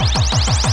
Música